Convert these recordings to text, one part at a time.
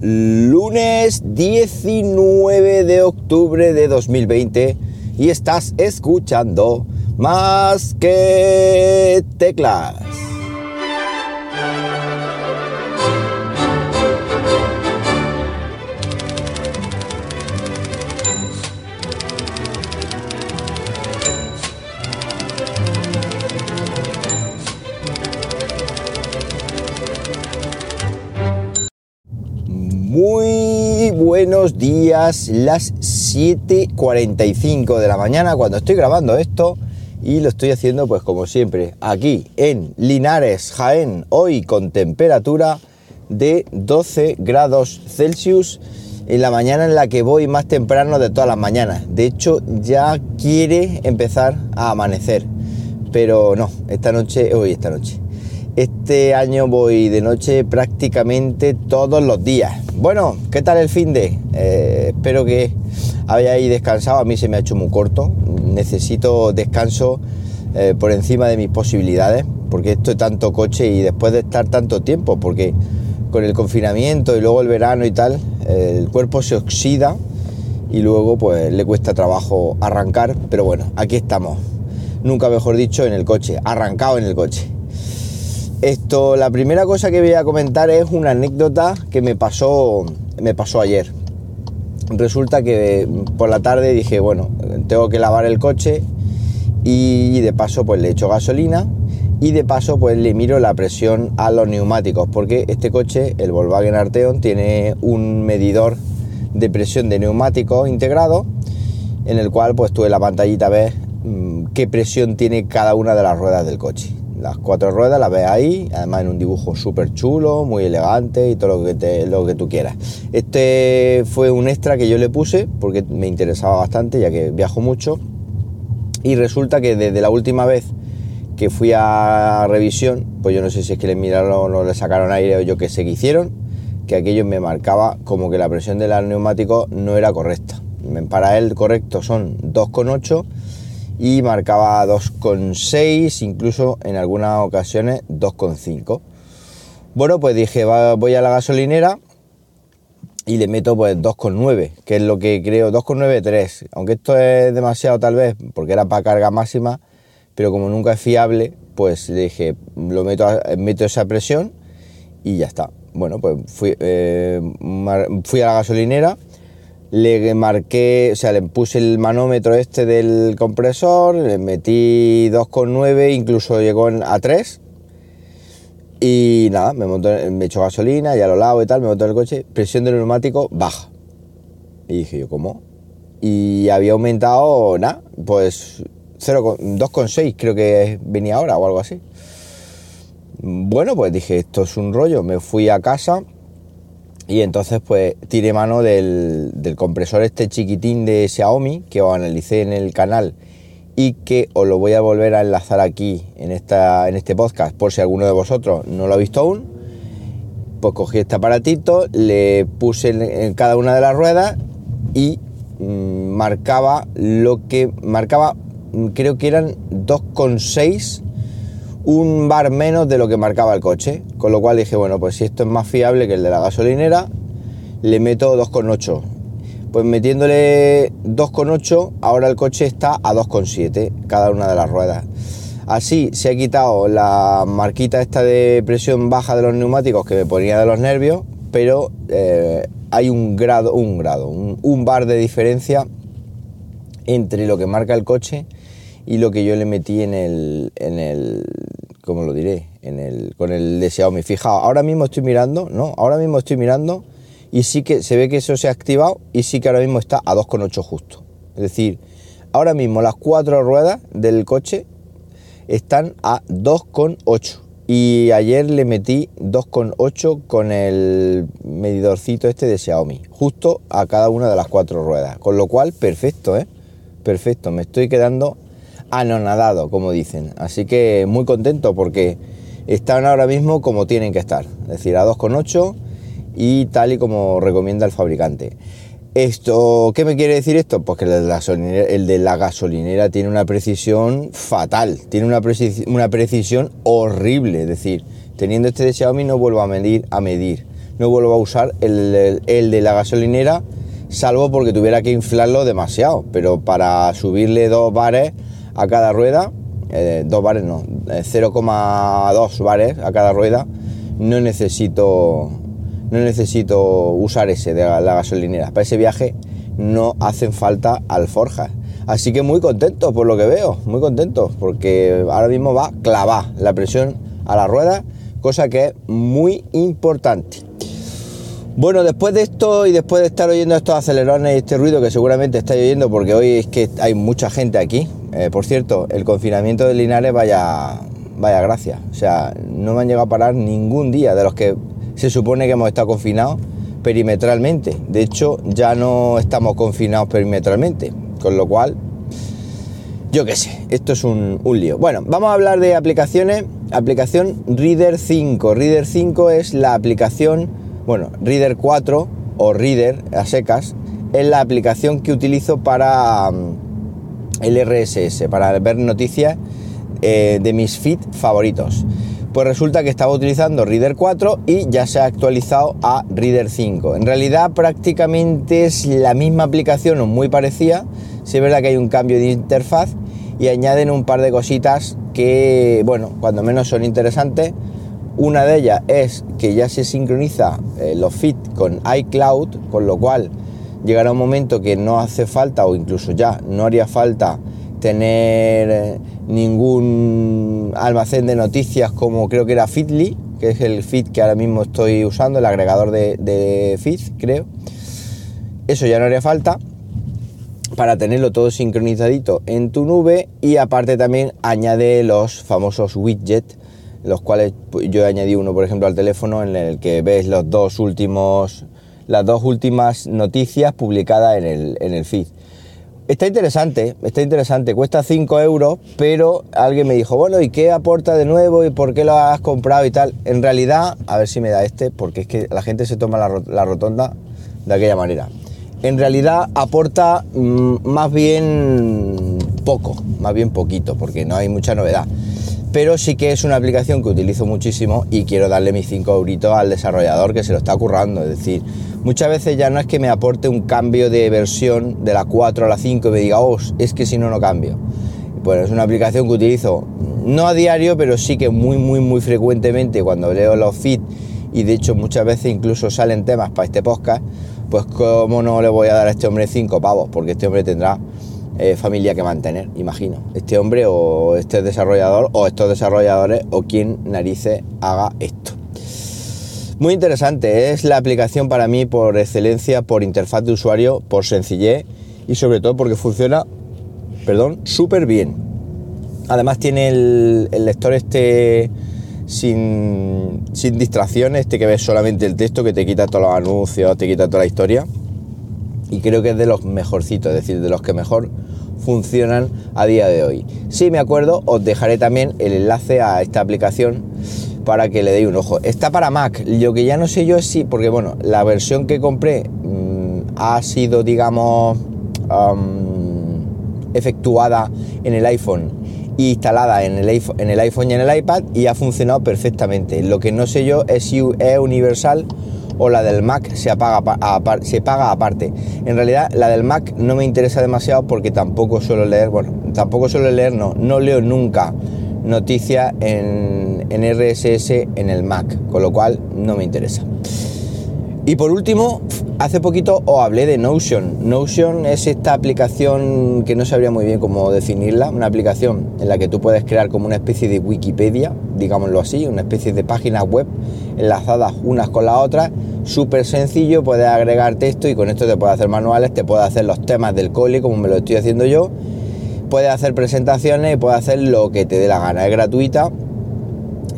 lunes 19 de octubre de 2020 y estás escuchando más que teclas. Buenos días, las 7.45 de la mañana cuando estoy grabando esto y lo estoy haciendo pues como siempre aquí en Linares, Jaén, hoy con temperatura de 12 grados Celsius en la mañana en la que voy más temprano de todas las mañanas. De hecho ya quiere empezar a amanecer, pero no, esta noche, hoy esta noche. Este año voy de noche prácticamente todos los días. Bueno, ¿qué tal el fin de? Eh, espero que hayáis descansado. A mí se me ha hecho muy corto. Necesito descanso eh, por encima de mis posibilidades, porque esto es tanto coche y después de estar tanto tiempo, porque con el confinamiento y luego el verano y tal, el cuerpo se oxida y luego pues le cuesta trabajo arrancar. Pero bueno, aquí estamos. Nunca mejor dicho, en el coche, arrancado en el coche. Esto, la primera cosa que voy a comentar es una anécdota que me pasó, me pasó ayer. Resulta que por la tarde dije, bueno, tengo que lavar el coche y de paso pues le echo gasolina y de paso pues le miro la presión a los neumáticos porque este coche, el Volkswagen Arteon, tiene un medidor de presión de neumáticos integrado en el cual pues tú en la pantallita ves mm, qué presión tiene cada una de las ruedas del coche las cuatro ruedas las ves ahí, además en un dibujo súper chulo, muy elegante y todo lo que, lo que tú quieras. Este fue un extra que yo le puse porque me interesaba bastante ya que viajo mucho y resulta que desde la última vez que fui a revisión, pues yo no sé si es que le miraron o le sacaron aire o yo qué sé que hicieron, que aquello me marcaba como que la presión del neumático no era correcta. Para él correcto son 2,8 y marcaba 2,6, incluso en algunas ocasiones 2,5. Bueno, pues dije, voy a la gasolinera y le meto pues 2,9, que es lo que creo, 2,93, aunque esto es demasiado tal vez, porque era para carga máxima, pero como nunca es fiable, pues le dije, lo meto, meto esa presión y ya está. Bueno, pues fui, eh, fui a la gasolinera le marqué, o sea, le puse el manómetro este del compresor, le metí 2,9, incluso llegó a 3. Y nada, me, montó, me echó gasolina, ya lo lavo y tal, me montó en el coche, presión del neumático baja. Y dije yo, ¿cómo? Y había aumentado, nada, pues 2,6 creo que venía ahora o algo así. Bueno, pues dije, esto es un rollo, me fui a casa y entonces pues tiré mano del, compresor este chiquitín de Xiaomi que os analicé en el canal y que os lo voy a volver a enlazar aquí en, esta, en este podcast por si alguno de vosotros no lo ha visto aún. Pues cogí este aparatito, le puse en, cada una de las ruedas y mm, marcaba lo que marcaba, mm, creo que eran 2,6 un bar menos de lo que marcaba el coche. Con lo cual dije, bueno, pues si esto es más fiable que el de la gasolinera, le meto 2,8. Pues metiéndole 2,8, ahora el coche está a 2,7 cada una de las ruedas. Así se ha quitado la marquita esta de presión baja de los neumáticos que me ponía de los nervios, pero eh, hay un grado, un grado, un bar de diferencia entre lo que marca el coche y lo que yo le metí en el, en el ¿cómo lo diré? En el, con el de Xiaomi. Fijaos, ahora mismo estoy mirando, ¿no? Ahora mismo estoy mirando y sí que se ve que eso se ha activado y sí que ahora mismo está a 2,8 justo. Es decir, ahora mismo las cuatro ruedas del coche están a 2,8 y ayer le metí 2,8 con el medidorcito este de Xiaomi, justo a cada una de las cuatro ruedas, con lo cual perfecto, ¿eh? Perfecto, me estoy quedando anonadado, como dicen. Así que muy contento porque están ahora mismo como tienen que estar, es decir, a 2,8 y tal y como recomienda el fabricante. Esto, ¿qué me quiere decir esto? Pues que el de la gasolinera, el tiene una precisión fatal, tiene una, una precisión horrible, es decir, teniendo este de Xiaomi no vuelvo a medir, a medir no vuelvo a usar el, de la gasolinera, salvo porque tuviera que inflarlo demasiado. Pero para subirle dos bares a cada rueda, eh, dos bares no, 0,2 bares a cada rueda, no necesito, no necesito usar ese de la, gasolinera. Para ese viaje no hacen falta alforjas. Así que muy contento por lo que veo, muy contento, porque ahora mismo va clavar la presión a la rueda, cosa que es muy importante. Bueno, después de esto y después de estar oyendo estos acelerones y este ruido que seguramente estáis oyendo porque hoy es que hay mucha gente aquí. Eh, por cierto, el confinamiento de Linares vaya, vaya gracia. O sea, no me han llegado a parar ningún día de los que se supone que hemos estado confinados perimetralmente. De hecho, ya no estamos confinados perimetralmente. Con lo cual, yo qué sé, esto es un, un lío. Bueno, vamos a hablar de aplicaciones. Aplicación Reader 5. Reader 5 es la aplicación bueno, Reader 4 o Reader a secas es la aplicación que utilizo para mm, el RSS, para ver noticias eh, de mis feed favoritos. Pues resulta que estaba utilizando Reader 4 y ya se ha actualizado a Reader 5. En realidad prácticamente es la misma aplicación o muy parecida. Si es verdad que hay un cambio de interfaz y añaden un par de cositas que, bueno, cuando menos son interesantes una de ellas es que ya se sincroniza eh, los feeds con iCloud, con lo cual llegará un momento que no hace falta o incluso ya no haría falta tener eh, ningún almacén de noticias como creo que era Feedly, que es el feed que ahora mismo estoy usando, el agregador de, de creo. Eso ya no haría falta para tenerlo todo sincronizadito en tu nube y aparte también añade los famosos widgets los cuales pues, yo he añadido uno, por ejemplo, al teléfono en el que ves los dos últimos, las dos últimas noticias publicadas en el, en el feed. Está interesante, está interesante, cuesta 5 euros, pero alguien me dijo, bueno, ¿y qué aporta de nuevo y por qué lo has comprado y tal? En realidad, a ver si me da este, porque es que la gente se toma la, rotonda de aquella manera. En realidad aporta mm, más bien poco, más bien poquito, porque no hay mucha novedad pero sí que es una aplicación que utilizo muchísimo y quiero darle mis 5 euritos al desarrollador que se lo está currando. Es decir, muchas veces ya no es que me aporte un cambio de versión de la 4 a la 5 y me diga, oh, es que si no, no cambio. Bueno, es una aplicación que utilizo no a diario, pero sí que muy, muy, muy frecuentemente cuando leo los feeds y de hecho muchas veces incluso salen temas para este podcast, pues cómo no le voy a dar a este hombre 5 pavos, porque este hombre tendrá eh, familia que mantener, imagino. Este hombre o este desarrollador o estos desarrolladores o quien narices haga esto. Muy interesante, es la aplicación para mí por excelencia, por interfaz de usuario, por sencillez y sobre todo porque funciona, perdón, súper bien. Además tiene el, lector este sin, sin distracciones, este que ves solamente el texto, que te quita todos los anuncios, te quita toda la historia. Y creo que es de los mejorcitos, es decir, de los que mejor funcionan a día de hoy. Si me acuerdo, os dejaré también el enlace a esta aplicación para que le deis un ojo. Está para Mac, lo que ya no sé yo es si, porque bueno, la versión que compré mm, ha sido, digamos, efectuada en el iPhone e instalada en el, iPhone, en el iPhone y en el iPad y ha funcionado perfectamente. Lo que no sé yo es si es universal o la del Mac se, apaga, se paga aparte. En realidad la del Mac no me interesa demasiado porque tampoco suelo leer, bueno, tampoco suelo leer, no, no leo nunca noticias en, en RSS en el Mac, con lo cual no me interesa. Y por último, hace poquito os hablé de Notion. Notion es esta aplicación que no sabría muy bien cómo definirla, una aplicación en la que tú puedes crear como una especie de Wikipedia, digámoslo así, una especie de páginas web enlazadas unas con las otras súper sencillo, puedes agregar texto y con esto te puedes hacer manuales, te puedes hacer los temas del cole como me lo estoy haciendo yo, puedes hacer presentaciones y puedes hacer lo que te dé la gana, es gratuita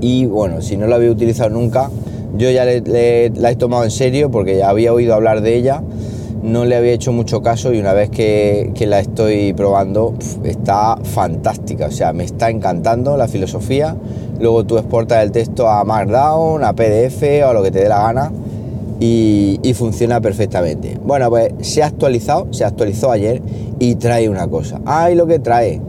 y bueno, si no lo había utilizado nunca, yo ya la he tomado en serio porque ya había oído hablar de ella, no le había hecho mucho caso y una vez que, la estoy probando está fantástica, o sea, me está encantando la filosofía, luego tú exportas el texto a Markdown, a PDF o a lo que te dé la gana y, funciona perfectamente. Bueno, pues se ha actualizado, se actualizó ayer y trae una cosa. ¡Ay, lo que trae!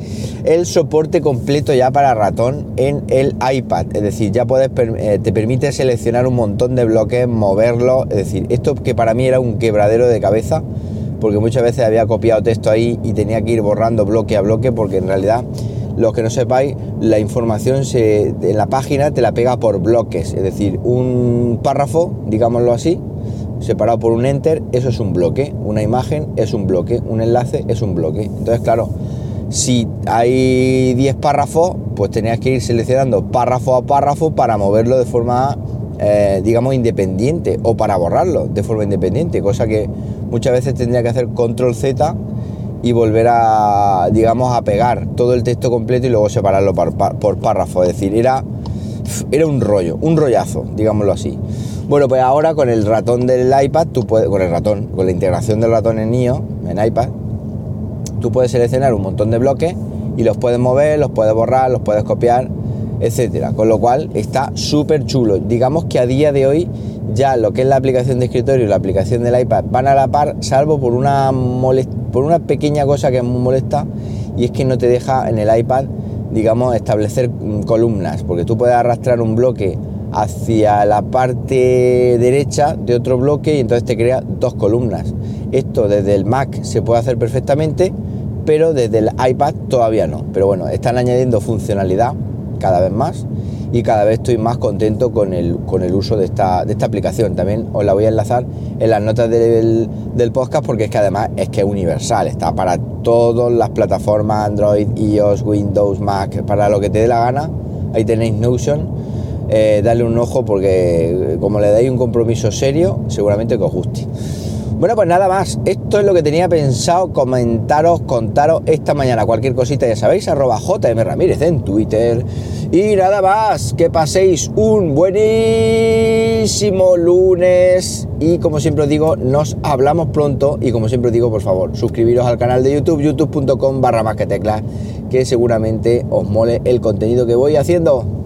El soporte completo ya para ratón en el iPad. Es decir, ya puedes, eh, te permite seleccionar un montón de bloques, moverlo. Es decir, esto que para mí era un quebradero de cabeza, porque muchas veces había copiado texto ahí y tenía que ir borrando bloque a bloque, porque en realidad los que no sepáis, la información se, en la página te la pega por bloques, es decir, un párrafo, digámoslo así, separado por un enter, eso es un bloque, una imagen es un bloque, un enlace es un bloque. Entonces, claro, si hay 10 párrafos, pues tenías que ir seleccionando párrafo a párrafo para moverlo de forma, eh, digamos, independiente o para borrarlo de forma independiente, cosa que muchas veces tendría que hacer control Z y volver a, digamos, a pegar todo el texto completo y luego separarlo por, por párrafo. Es decir, era, era un rollo, un rollazo, digámoslo así. Bueno, pues ahora con el ratón del iPad, tú puedes, con el ratón, con la integración del ratón en IO, en iPad, tú puedes seleccionar un montón de bloques y los puedes mover, los puedes borrar, los puedes copiar, etcétera. Con lo cual está súper chulo. Digamos que a día de hoy ya lo que es la aplicación de escritorio y la aplicación del iPad van a la par, salvo por una, por una pequeña cosa que es muy molesta y es que no te deja en el iPad, digamos, establecer columnas, porque tú puedes arrastrar un bloque hacia la parte derecha de otro bloque y entonces te crea dos columnas. Esto desde el Mac se puede hacer perfectamente, pero desde el iPad todavía no. Pero bueno, están añadiendo funcionalidad cada vez más y cada vez estoy más contento con el, con el uso de esta, de esta aplicación. También os la voy a enlazar en las notas del, del, podcast porque es que además es que es universal, está para todas las plataformas Android, iOS, Windows, Mac, para lo que te dé la gana. Ahí tenéis Notion, eh, darle un ojo porque como le dais un compromiso serio, seguramente que os guste. Bueno, pues nada más. Esto es lo que tenía pensado comentaros, contaros esta mañana. Cualquier cosita, ya sabéis, arroba JM en Twitter. Y nada más, que paséis un buenísimo lunes. Y como siempre os digo, nos hablamos pronto. Y como siempre os digo, por favor, suscribiros al canal de YouTube, youtube.com barra más que teclas, que seguramente os mole el contenido que voy haciendo.